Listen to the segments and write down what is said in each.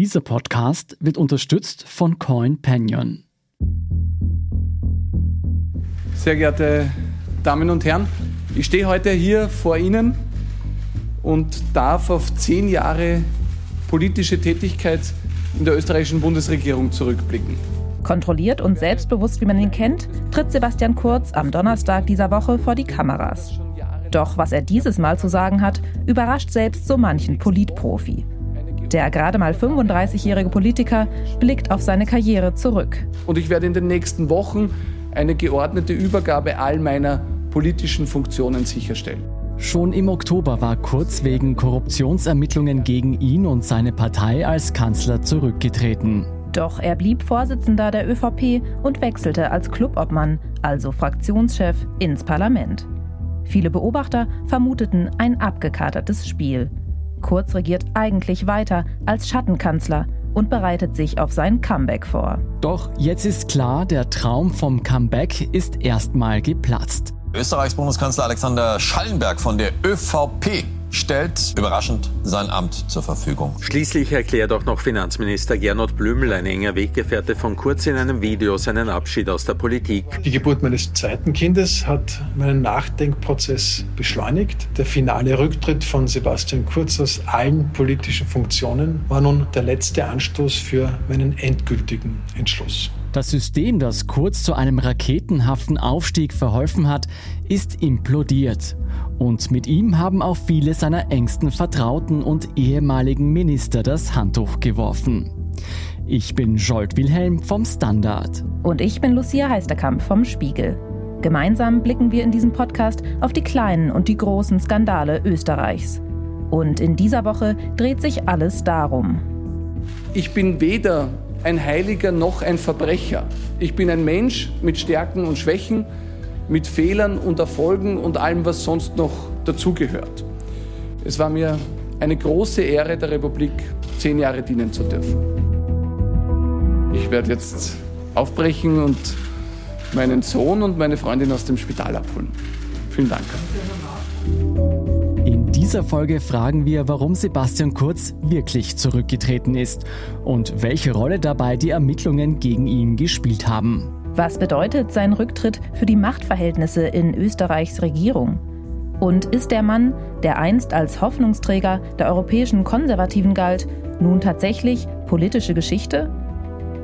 Dieser Podcast wird unterstützt von Coin Canyon. Sehr geehrte Damen und Herren, ich stehe heute hier vor Ihnen und darf auf zehn Jahre politische Tätigkeit in der österreichischen Bundesregierung zurückblicken. Kontrolliert und selbstbewusst, wie man ihn kennt, tritt Sebastian Kurz am Donnerstag dieser Woche vor die Kameras. Doch was er dieses Mal zu sagen hat, überrascht selbst so manchen Politprofi. Der gerade mal 35-jährige Politiker blickt auf seine Karriere zurück. Und ich werde in den nächsten Wochen eine geordnete Übergabe all meiner politischen Funktionen sicherstellen. Schon im Oktober war Kurz wegen Korruptionsermittlungen gegen ihn und seine Partei als Kanzler zurückgetreten. Doch er blieb Vorsitzender der ÖVP und wechselte als Clubobmann, also Fraktionschef, ins Parlament. Viele Beobachter vermuteten ein abgekatertes Spiel. Kurz regiert eigentlich weiter als Schattenkanzler und bereitet sich auf sein Comeback vor. Doch jetzt ist klar, der Traum vom Comeback ist erstmal geplatzt. Österreichs Bundeskanzler Alexander Schallenberg von der ÖVP stellt überraschend sein Amt zur Verfügung. Schließlich erklärt auch noch Finanzminister Gernot Blümel, ein enger Weggefährte von Kurz, in einem Video seinen Abschied aus der Politik. Die Geburt meines zweiten Kindes hat meinen Nachdenkprozess beschleunigt. Der finale Rücktritt von Sebastian Kurz aus allen politischen Funktionen war nun der letzte Anstoß für meinen endgültigen Entschluss. Das System, das Kurz zu einem raketenhaften Aufstieg verholfen hat, ist implodiert. Und mit ihm haben auch viele seiner engsten Vertrauten und ehemaligen Minister das Handtuch geworfen. Ich bin Jolt Wilhelm vom Standard. Und ich bin Lucia Heisterkamp vom Spiegel. Gemeinsam blicken wir in diesem Podcast auf die kleinen und die großen Skandale Österreichs. Und in dieser Woche dreht sich alles darum. Ich bin weder ein Heiliger noch ein Verbrecher. Ich bin ein Mensch mit Stärken und Schwächen, mit Fehlern und Erfolgen und allem, was sonst noch dazugehört. Es war mir eine große Ehre, der Republik zehn Jahre dienen zu dürfen. Ich werde jetzt aufbrechen und meinen Sohn und meine Freundin aus dem Spital abholen. Vielen Dank dieser Folge fragen wir, warum Sebastian Kurz wirklich zurückgetreten ist und welche Rolle dabei die Ermittlungen gegen ihn gespielt haben. Was bedeutet sein Rücktritt für die Machtverhältnisse in Österreichs Regierung? Und ist der Mann, der einst als Hoffnungsträger der europäischen Konservativen galt, nun tatsächlich politische Geschichte?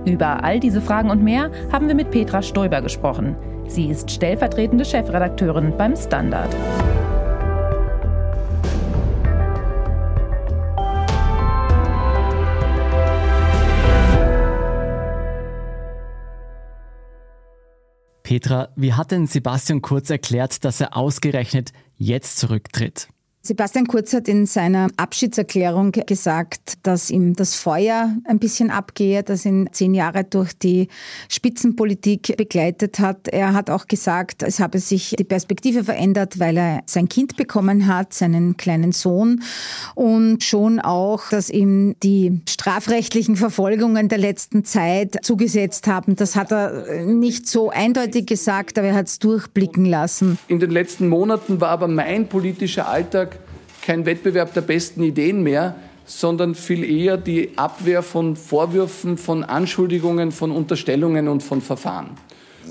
Über all diese Fragen und mehr haben wir mit Petra Stoiber gesprochen. Sie ist stellvertretende Chefredakteurin beim Standard. Petra, wie hat denn Sebastian Kurz erklärt, dass er ausgerechnet jetzt zurücktritt? Sebastian Kurz hat in seiner Abschiedserklärung gesagt, dass ihm das Feuer ein bisschen abgehe, das ihn zehn Jahre durch die Spitzenpolitik begleitet hat. Er hat auch gesagt, es habe sich die Perspektive verändert, weil er sein Kind bekommen hat, seinen kleinen Sohn und schon auch, dass ihm die strafrechtlichen Verfolgungen der letzten Zeit zugesetzt haben. Das hat er nicht so eindeutig gesagt, aber er hat es durchblicken lassen. In den letzten Monaten war aber mein politischer Alltag kein Wettbewerb der besten Ideen mehr, sondern viel eher die Abwehr von Vorwürfen, von Anschuldigungen, von Unterstellungen und von Verfahren.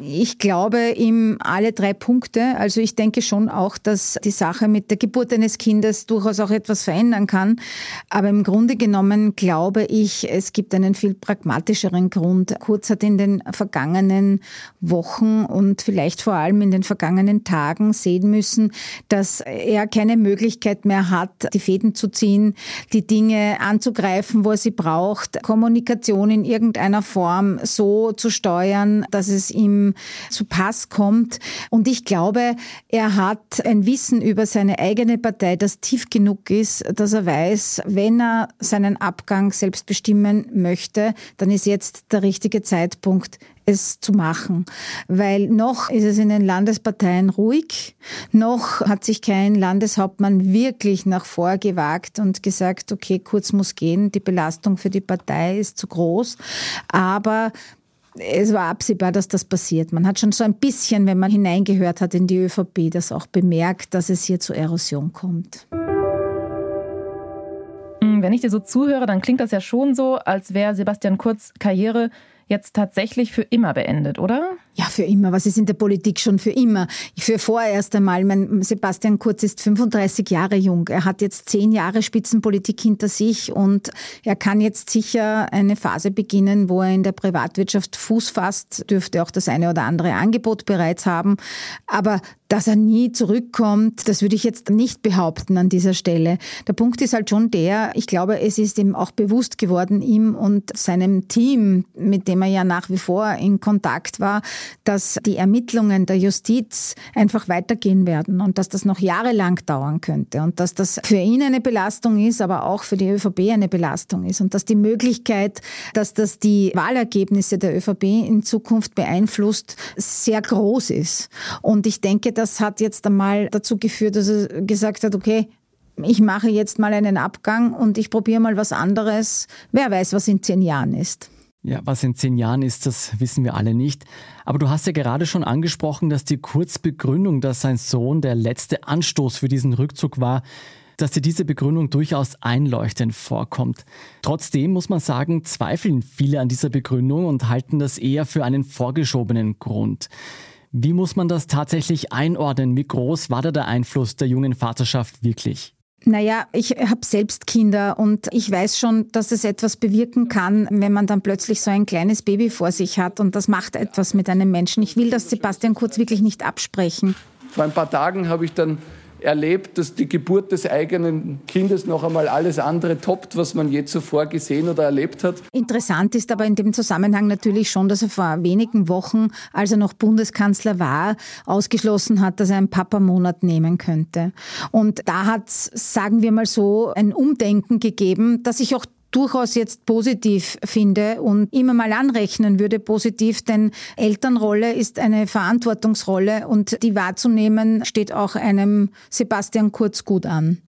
Ich glaube ihm alle drei Punkte. Also ich denke schon auch, dass die Sache mit der Geburt eines Kindes durchaus auch etwas verändern kann. Aber im Grunde genommen glaube ich, es gibt einen viel pragmatischeren Grund. Kurz hat in den vergangenen Wochen und vielleicht vor allem in den vergangenen Tagen sehen müssen, dass er keine Möglichkeit mehr hat, die Fäden zu ziehen, die Dinge anzugreifen, wo er sie braucht, Kommunikation in irgendeiner Form so zu steuern, dass es ihm zu Pass kommt. Und ich glaube, er hat ein Wissen über seine eigene Partei, das tief genug ist, dass er weiß, wenn er seinen Abgang selbst bestimmen möchte, dann ist jetzt der richtige Zeitpunkt, es zu machen. Weil noch ist es in den Landesparteien ruhig, noch hat sich kein Landeshauptmann wirklich nach vor gewagt und gesagt, okay, kurz muss gehen, die Belastung für die Partei ist zu groß. Aber es war absehbar, dass das passiert. Man hat schon so ein bisschen, wenn man hineingehört hat in die ÖVP, das auch bemerkt, dass es hier zur Erosion kommt. Wenn ich dir so zuhöre, dann klingt das ja schon so, als wäre Sebastian Kurz Karriere jetzt tatsächlich für immer beendet, oder? Ja, für immer. Was ist in der Politik schon für immer? Für vorerst einmal, mein Sebastian Kurz ist 35 Jahre jung. Er hat jetzt zehn Jahre Spitzenpolitik hinter sich und er kann jetzt sicher eine Phase beginnen, wo er in der Privatwirtschaft Fuß fasst, dürfte auch das eine oder andere Angebot bereits haben. Aber dass er nie zurückkommt, das würde ich jetzt nicht behaupten an dieser Stelle. Der Punkt ist halt schon der, ich glaube, es ist ihm auch bewusst geworden, ihm und seinem Team, mit dem er ja nach wie vor in Kontakt war, dass die Ermittlungen der Justiz einfach weitergehen werden und dass das noch jahrelang dauern könnte und dass das für ihn eine Belastung ist, aber auch für die ÖVP eine Belastung ist und dass die Möglichkeit, dass das die Wahlergebnisse der ÖVP in Zukunft beeinflusst, sehr groß ist. Und ich denke, das hat jetzt einmal dazu geführt, dass er gesagt hat, okay, ich mache jetzt mal einen Abgang und ich probiere mal was anderes. Wer weiß, was in zehn Jahren ist. Ja, was in zehn Jahren ist, das wissen wir alle nicht. Aber du hast ja gerade schon angesprochen, dass die Kurzbegründung, dass sein Sohn der letzte Anstoß für diesen Rückzug war, dass dir diese Begründung durchaus einleuchtend vorkommt. Trotzdem muss man sagen, zweifeln viele an dieser Begründung und halten das eher für einen vorgeschobenen Grund. Wie muss man das tatsächlich einordnen? Wie groß war da der Einfluss der jungen Vaterschaft wirklich? Naja, ich habe selbst Kinder und ich weiß schon, dass es etwas bewirken kann, wenn man dann plötzlich so ein kleines Baby vor sich hat und das macht etwas mit einem Menschen. Ich will das Sebastian Kurz wirklich nicht absprechen. Vor ein paar Tagen habe ich dann erlebt, dass die Geburt des eigenen Kindes noch einmal alles andere toppt, was man je zuvor gesehen oder erlebt hat. Interessant ist aber in dem Zusammenhang natürlich schon, dass er vor wenigen Wochen, als er noch Bundeskanzler war, ausgeschlossen hat, dass er einen Papa-Monat nehmen könnte. Und da hat es, sagen wir mal so, ein Umdenken gegeben, das ich auch durchaus jetzt positiv finde und immer mal anrechnen würde positiv, denn Elternrolle ist eine Verantwortungsrolle und die wahrzunehmen steht auch einem Sebastian Kurz gut an.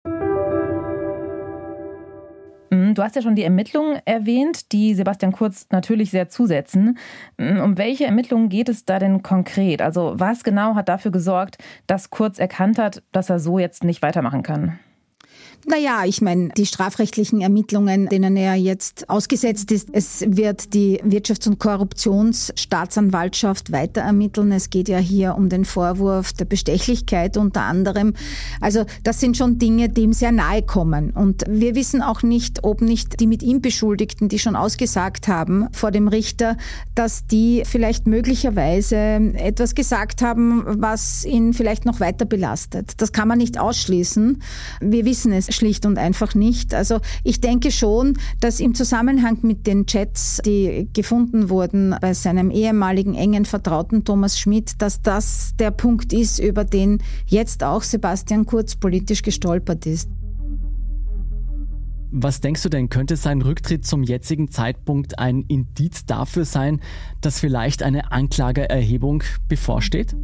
Mhm, du hast ja schon die Ermittlungen erwähnt, die Sebastian Kurz natürlich sehr zusetzen. Mhm, um welche Ermittlungen geht es da denn konkret? Also was genau hat dafür gesorgt, dass Kurz erkannt hat, dass er so jetzt nicht weitermachen kann? Naja, ich meine, die strafrechtlichen Ermittlungen, denen er jetzt ausgesetzt ist, es wird die Wirtschafts- und Korruptionsstaatsanwaltschaft weiter ermitteln. Es geht ja hier um den Vorwurf der Bestechlichkeit unter anderem. Also das sind schon Dinge, die ihm sehr nahe kommen. Und wir wissen auch nicht, ob nicht die mit ihm Beschuldigten, die schon ausgesagt haben vor dem Richter, dass die vielleicht möglicherweise etwas gesagt haben, was ihn vielleicht noch weiter belastet. Das kann man nicht ausschließen. Wir wissen es schlicht und einfach nicht. Also ich denke schon, dass im Zusammenhang mit den Chats, die gefunden wurden bei seinem ehemaligen engen Vertrauten Thomas Schmidt, dass das der Punkt ist, über den jetzt auch Sebastian Kurz politisch gestolpert ist. Was denkst du denn, könnte sein Rücktritt zum jetzigen Zeitpunkt ein Indiz dafür sein, dass vielleicht eine Anklageerhebung bevorsteht?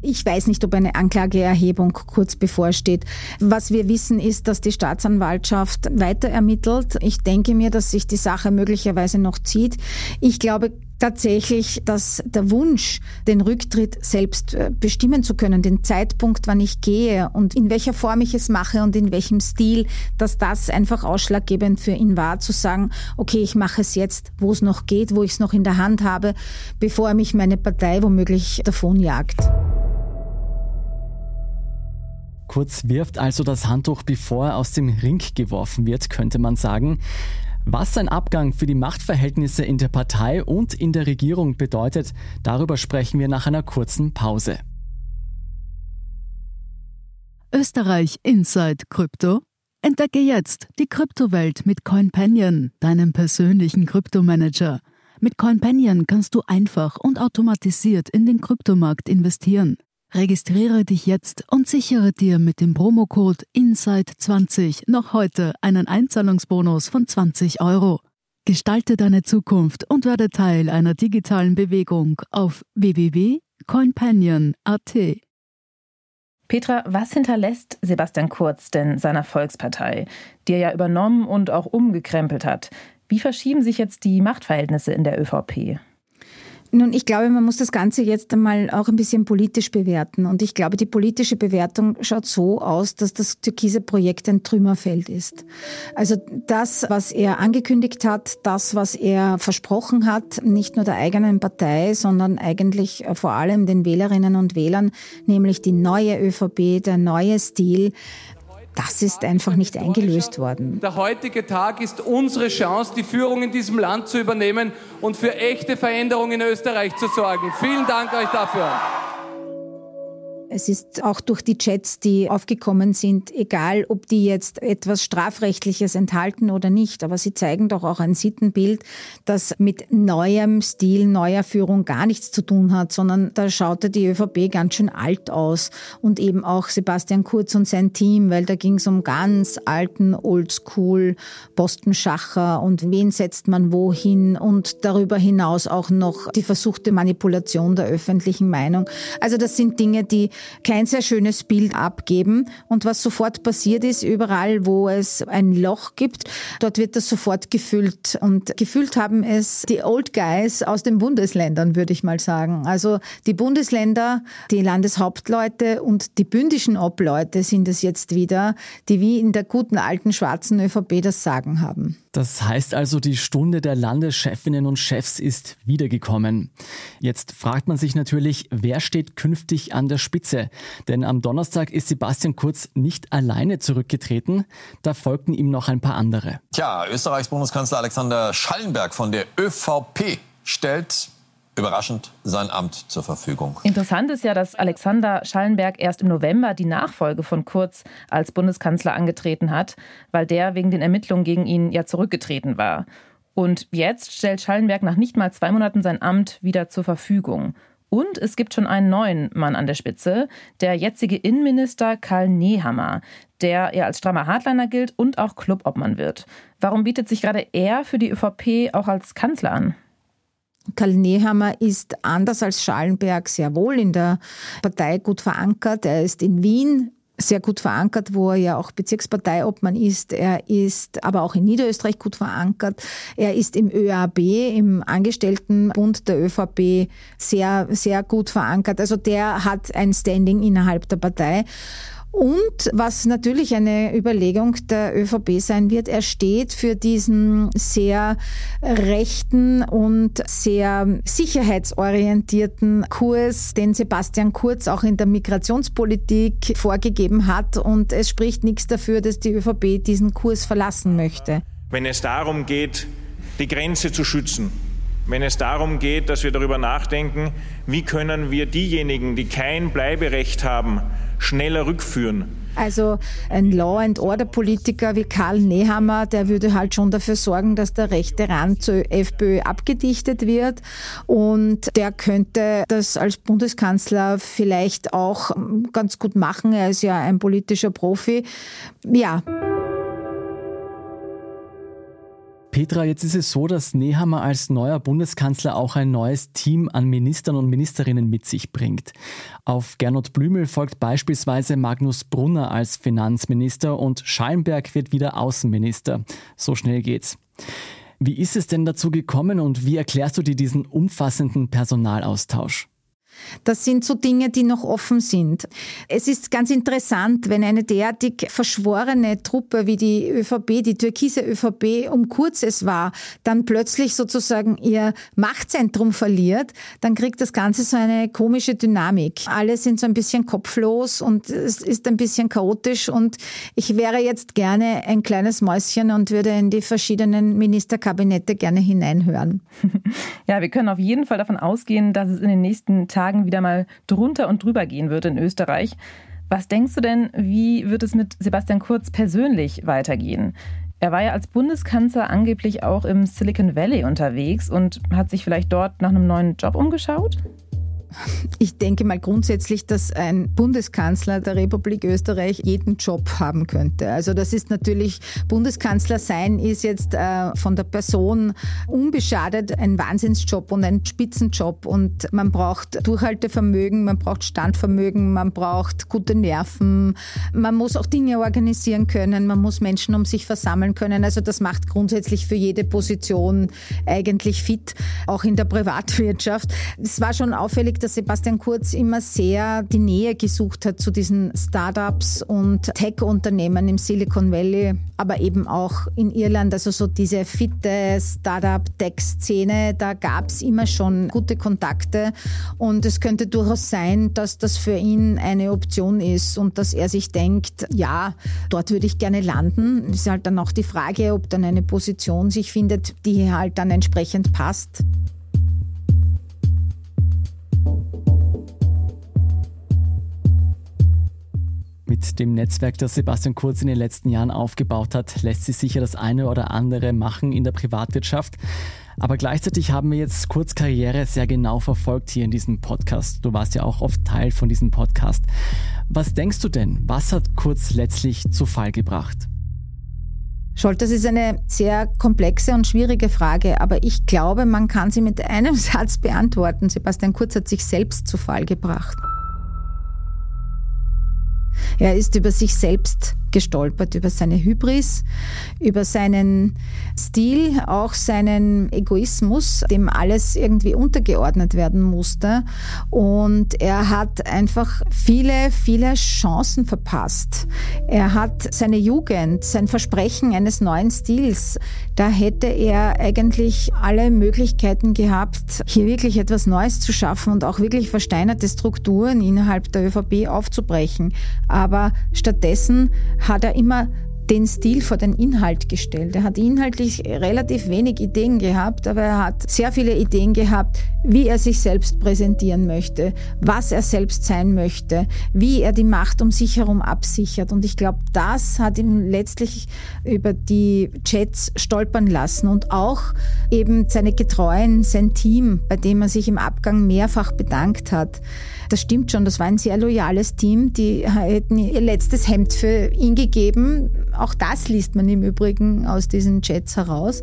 Ich weiß nicht, ob eine Anklageerhebung kurz bevorsteht. Was wir wissen, ist, dass die Staatsanwaltschaft weiter ermittelt. Ich denke mir, dass sich die Sache möglicherweise noch zieht. Ich glaube tatsächlich, dass der Wunsch, den Rücktritt selbst äh, bestimmen zu können, den Zeitpunkt, wann ich gehe und in welcher Form ich es mache und in welchem Stil, dass das einfach ausschlaggebend für ihn war, zu sagen, okay, ich mache es jetzt, wo es noch geht, wo ich es noch in der Hand habe, bevor mich meine Partei womöglich davonjagt. Kurz wirft also das Handtuch, bevor er aus dem Ring geworfen wird, könnte man sagen. Was sein Abgang für die Machtverhältnisse in der Partei und in der Regierung bedeutet, darüber sprechen wir nach einer kurzen Pause. Österreich Inside Krypto. Entdecke jetzt die Kryptowelt mit CoinPanion, deinem persönlichen Kryptomanager. Mit CoinPanion kannst du einfach und automatisiert in den Kryptomarkt investieren. Registriere dich jetzt und sichere dir mit dem Promocode INSIDE20 noch heute einen Einzahlungsbonus von 20 Euro. Gestalte deine Zukunft und werde Teil einer digitalen Bewegung auf www.coinpanion.at. Petra, was hinterlässt Sebastian Kurz denn seiner Volkspartei, die er ja übernommen und auch umgekrempelt hat? Wie verschieben sich jetzt die Machtverhältnisse in der ÖVP? Nun, ich glaube, man muss das Ganze jetzt einmal auch ein bisschen politisch bewerten. Und ich glaube, die politische Bewertung schaut so aus, dass das türkise Projekt ein Trümmerfeld ist. Also das, was er angekündigt hat, das, was er versprochen hat, nicht nur der eigenen Partei, sondern eigentlich vor allem den Wählerinnen und Wählern, nämlich die neue ÖVP, der neue Stil, das ist einfach nicht eingelöst worden. Der heutige Tag ist unsere Chance, die Führung in diesem Land zu übernehmen und für echte Veränderungen in Österreich zu sorgen. Vielen Dank euch dafür. Es ist auch durch die Chats, die aufgekommen sind, egal ob die jetzt etwas Strafrechtliches enthalten oder nicht, aber sie zeigen doch auch ein Sittenbild, das mit neuem Stil, neuer Führung gar nichts zu tun hat, sondern da schaute die ÖVP ganz schön alt aus und eben auch Sebastian Kurz und sein Team, weil da ging es um ganz alten Oldschool Bostenschacher und wen setzt man wohin und darüber hinaus auch noch die versuchte Manipulation der öffentlichen Meinung. Also das sind Dinge, die kein sehr schönes Bild abgeben. Und was sofort passiert ist, überall, wo es ein Loch gibt, dort wird das sofort gefüllt. Und gefüllt haben es die Old Guys aus den Bundesländern, würde ich mal sagen. Also die Bundesländer, die Landeshauptleute und die bündischen Obleute sind es jetzt wieder, die wie in der guten alten schwarzen ÖVP das Sagen haben. Das heißt also, die Stunde der Landeschefinnen und Chefs ist wiedergekommen. Jetzt fragt man sich natürlich, wer steht künftig an der Spitze? Denn am Donnerstag ist Sebastian Kurz nicht alleine zurückgetreten, da folgten ihm noch ein paar andere. Tja, Österreichs Bundeskanzler Alexander Schallenberg von der ÖVP stellt überraschend sein Amt zur Verfügung. Interessant ist ja, dass Alexander Schallenberg erst im November die Nachfolge von Kurz als Bundeskanzler angetreten hat, weil der wegen den Ermittlungen gegen ihn ja zurückgetreten war. Und jetzt stellt Schallenberg nach nicht mal zwei Monaten sein Amt wieder zur Verfügung. Und es gibt schon einen neuen Mann an der Spitze, der jetzige Innenminister Karl Nehammer, der ja als strammer Hardliner gilt und auch Clubobmann wird. Warum bietet sich gerade er für die ÖVP auch als Kanzler an? Karl Nehammer ist anders als Schallenberg sehr wohl in der Partei gut verankert. Er ist in Wien sehr gut verankert, wo er ja auch Bezirksparteiobmann ist. Er ist aber auch in Niederösterreich gut verankert. Er ist im ÖAB, im Angestelltenbund der ÖVP, sehr, sehr gut verankert. Also der hat ein Standing innerhalb der Partei. Und was natürlich eine Überlegung der ÖVP sein wird, er steht für diesen sehr rechten und sehr sicherheitsorientierten Kurs, den Sebastian Kurz auch in der Migrationspolitik vorgegeben hat. Und es spricht nichts dafür, dass die ÖVP diesen Kurs verlassen möchte. Wenn es darum geht, die Grenze zu schützen, wenn es darum geht, dass wir darüber nachdenken, wie können wir diejenigen, die kein Bleiberecht haben, schneller rückführen. Also ein Law and Order Politiker wie Karl Nehammer, der würde halt schon dafür sorgen, dass der rechte Rand zur FPÖ abgedichtet wird und der könnte das als Bundeskanzler vielleicht auch ganz gut machen. Er ist ja ein politischer Profi. Ja. Petra, jetzt ist es so, dass Nehammer als neuer Bundeskanzler auch ein neues Team an Ministern und Ministerinnen mit sich bringt. Auf Gernot Blümel folgt beispielsweise Magnus Brunner als Finanzminister und Schallenberg wird wieder Außenminister. So schnell geht's. Wie ist es denn dazu gekommen und wie erklärst du dir diesen umfassenden Personalaustausch? Das sind so Dinge, die noch offen sind. Es ist ganz interessant, wenn eine derartig verschworene Truppe wie die ÖVP, die türkise ÖVP, um kurzes war, dann plötzlich sozusagen ihr Machtzentrum verliert, dann kriegt das Ganze so eine komische Dynamik. Alle sind so ein bisschen kopflos und es ist ein bisschen chaotisch und ich wäre jetzt gerne ein kleines Mäuschen und würde in die verschiedenen Ministerkabinette gerne hineinhören. Ja, wir können auf jeden Fall davon ausgehen, dass es in den nächsten Tagen Tagen wieder mal drunter und drüber gehen wird in Österreich. Was denkst du denn, wie wird es mit Sebastian Kurz persönlich weitergehen? Er war ja als Bundeskanzler angeblich auch im Silicon Valley unterwegs und hat sich vielleicht dort nach einem neuen Job umgeschaut? Ich denke mal grundsätzlich, dass ein Bundeskanzler der Republik Österreich jeden Job haben könnte. Also das ist natürlich, Bundeskanzler sein ist jetzt äh, von der Person unbeschadet ein Wahnsinnsjob und ein Spitzenjob. Und man braucht Durchhaltevermögen, man braucht Standvermögen, man braucht gute Nerven, man muss auch Dinge organisieren können, man muss Menschen um sich versammeln können. Also das macht grundsätzlich für jede Position eigentlich fit, auch in der Privatwirtschaft. Es war schon auffällig, dass Sebastian Kurz immer sehr die Nähe gesucht hat zu diesen Startups und Tech-Unternehmen im Silicon Valley, aber eben auch in Irland. Also so diese fitte Startup-Tech-Szene, da gab es immer schon gute Kontakte und es könnte durchaus sein, dass das für ihn eine Option ist und dass er sich denkt, ja, dort würde ich gerne landen. Es ist halt dann auch die Frage, ob dann eine Position sich findet, die halt dann entsprechend passt. Mit dem Netzwerk, das Sebastian Kurz in den letzten Jahren aufgebaut hat, lässt sich sicher das eine oder andere machen in der Privatwirtschaft. Aber gleichzeitig haben wir jetzt Kurz Karriere sehr genau verfolgt hier in diesem Podcast. Du warst ja auch oft Teil von diesem Podcast. Was denkst du denn? Was hat Kurz letztlich zu Fall gebracht? Scholt, das ist eine sehr komplexe und schwierige Frage, aber ich glaube, man kann sie mit einem Satz beantworten. Sebastian Kurz hat sich selbst zu Fall gebracht. Er ist über sich selbst gestolpert, über seine Hybris, über seinen Stil, auch seinen Egoismus, dem alles irgendwie untergeordnet werden musste. Und er hat einfach viele, viele Chancen verpasst. Er hat seine Jugend, sein Versprechen eines neuen Stils, da hätte er eigentlich alle Möglichkeiten gehabt, hier wirklich etwas Neues zu schaffen und auch wirklich versteinerte Strukturen innerhalb der ÖVP aufzubrechen. Aber stattdessen hat er immer den Stil vor den Inhalt gestellt. Er hat inhaltlich relativ wenig Ideen gehabt, aber er hat sehr viele Ideen gehabt, wie er sich selbst präsentieren möchte, was er selbst sein möchte, wie er die Macht um sich herum absichert. Und ich glaube, das hat ihn letztlich über die Chats stolpern lassen und auch eben seine Getreuen, sein Team, bei dem er sich im Abgang mehrfach bedankt hat. Das stimmt schon, das war ein sehr loyales Team. Die hätten ihr letztes Hemd für ihn gegeben. Auch das liest man im Übrigen aus diesen Chats heraus.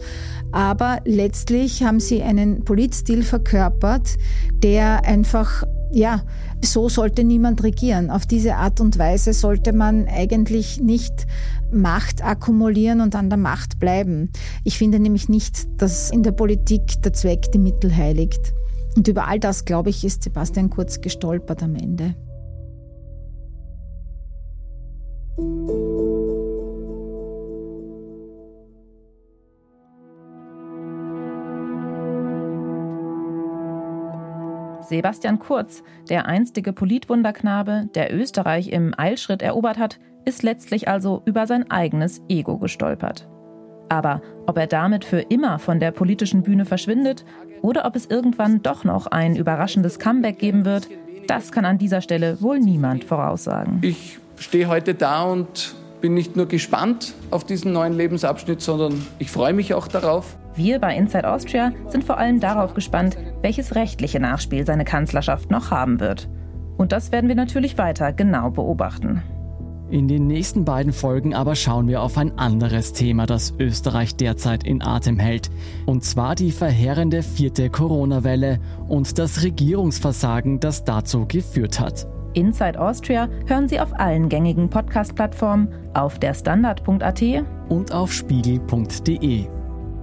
Aber letztlich haben sie einen Politstil verkörpert, der einfach, ja, so sollte niemand regieren. Auf diese Art und Weise sollte man eigentlich nicht Macht akkumulieren und an der Macht bleiben. Ich finde nämlich nicht, dass in der Politik der Zweck die Mittel heiligt. Und über all das, glaube ich, ist Sebastian Kurz gestolpert am Ende. Sebastian Kurz, der einstige Politwunderknabe, der Österreich im Eilschritt erobert hat, ist letztlich also über sein eigenes Ego gestolpert. Aber ob er damit für immer von der politischen Bühne verschwindet oder ob es irgendwann doch noch ein überraschendes Comeback geben wird, das kann an dieser Stelle wohl niemand voraussagen. Ich stehe heute da und bin nicht nur gespannt auf diesen neuen Lebensabschnitt, sondern ich freue mich auch darauf. Wir bei Inside Austria sind vor allem darauf gespannt, welches rechtliche Nachspiel seine Kanzlerschaft noch haben wird. Und das werden wir natürlich weiter genau beobachten. In den nächsten beiden Folgen aber schauen wir auf ein anderes Thema, das Österreich derzeit in Atem hält. Und zwar die verheerende vierte Corona-Welle und das Regierungsversagen, das dazu geführt hat. Inside Austria hören Sie auf allen gängigen Podcast-Plattformen, auf der Standard.at und auf spiegel.de.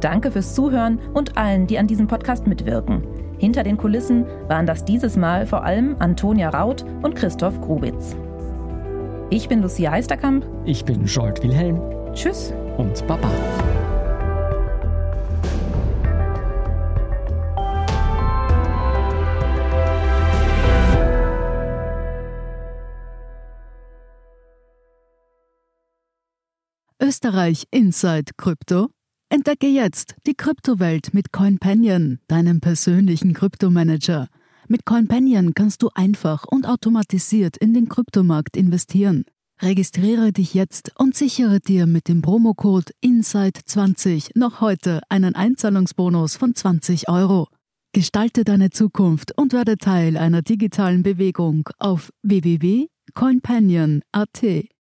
Danke fürs Zuhören und allen, die an diesem Podcast mitwirken. Hinter den Kulissen waren das dieses Mal vor allem Antonia Raut und Christoph Grubitz. Ich bin Lucia Heisterkamp. Ich bin Jolt Wilhelm. Tschüss. Und Baba. Österreich Inside Crypto. Entdecke jetzt die Kryptowelt mit CoinPanion, deinem persönlichen Kryptomanager. Mit CoinPanion kannst du einfach und automatisiert in den Kryptomarkt investieren. Registriere dich jetzt und sichere dir mit dem Promocode INSIDE20 noch heute einen Einzahlungsbonus von 20 Euro. Gestalte deine Zukunft und werde Teil einer digitalen Bewegung auf www.coinpanion.at.